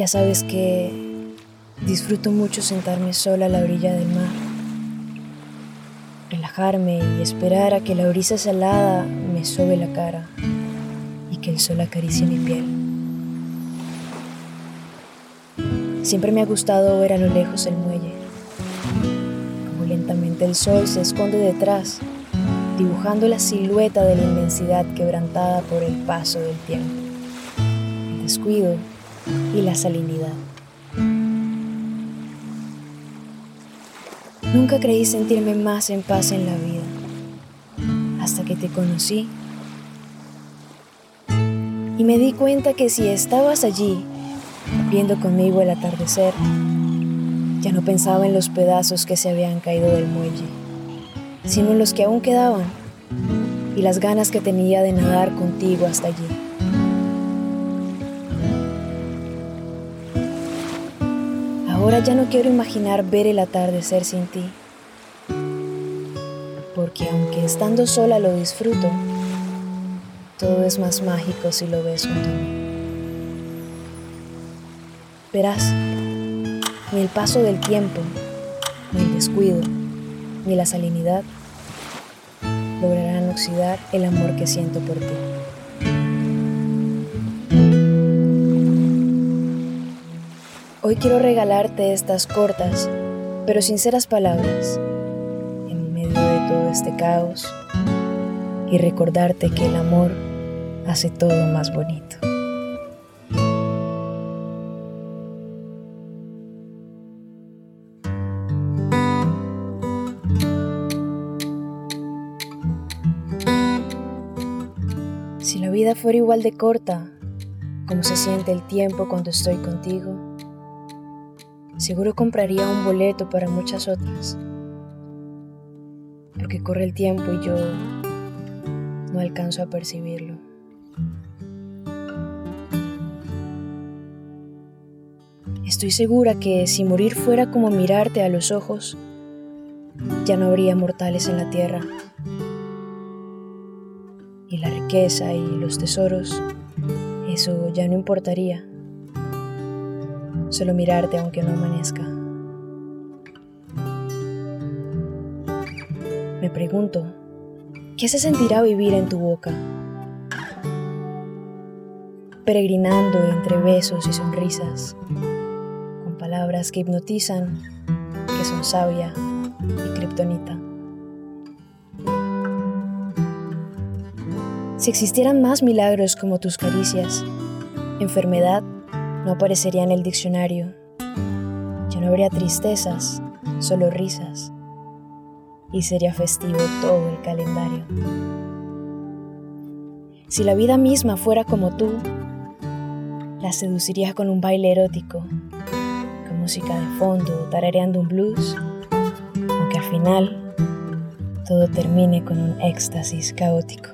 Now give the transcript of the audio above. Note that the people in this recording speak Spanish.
Ya sabes que disfruto mucho sentarme sola a la orilla del mar, relajarme y esperar a que la brisa salada me sobe la cara y que el sol acaricie mi piel. Siempre me ha gustado ver a lo lejos el muelle, como lentamente el sol se esconde detrás, dibujando la silueta de la inmensidad quebrantada por el paso del tiempo, el descuido y la salinidad. Nunca creí sentirme más en paz en la vida, hasta que te conocí y me di cuenta que si estabas allí, viendo conmigo el atardecer, ya no pensaba en los pedazos que se habían caído del muelle, sino en los que aún quedaban y las ganas que tenía de nadar contigo hasta allí. Ahora ya no quiero imaginar ver el atardecer sin ti, porque aunque estando sola lo disfruto, todo es más mágico si lo ves junto a mí. Verás, ni el paso del tiempo, ni el descuido, ni la salinidad lograrán oxidar el amor que siento por ti. Hoy quiero regalarte estas cortas pero sinceras palabras en medio de todo este caos y recordarte que el amor hace todo más bonito. Si la vida fuera igual de corta como se siente el tiempo cuando estoy contigo, seguro compraría un boleto para muchas otras. Porque corre el tiempo y yo no alcanzo a percibirlo. Estoy segura que si morir fuera como mirarte a los ojos, ya no habría mortales en la tierra. Y la riqueza y los tesoros, eso ya no importaría solo mirarte aunque no amanezca. Me pregunto, ¿qué se sentirá vivir en tu boca? Peregrinando entre besos y sonrisas, con palabras que hipnotizan, que son sabia y kriptonita. Si existieran más milagros como tus caricias, enfermedad no aparecería en el diccionario. Ya no habría tristezas, solo risas. Y sería festivo todo el calendario. Si la vida misma fuera como tú, la seduciría con un baile erótico, con música de fondo, tarareando un blues, aunque al final todo termine con un éxtasis caótico.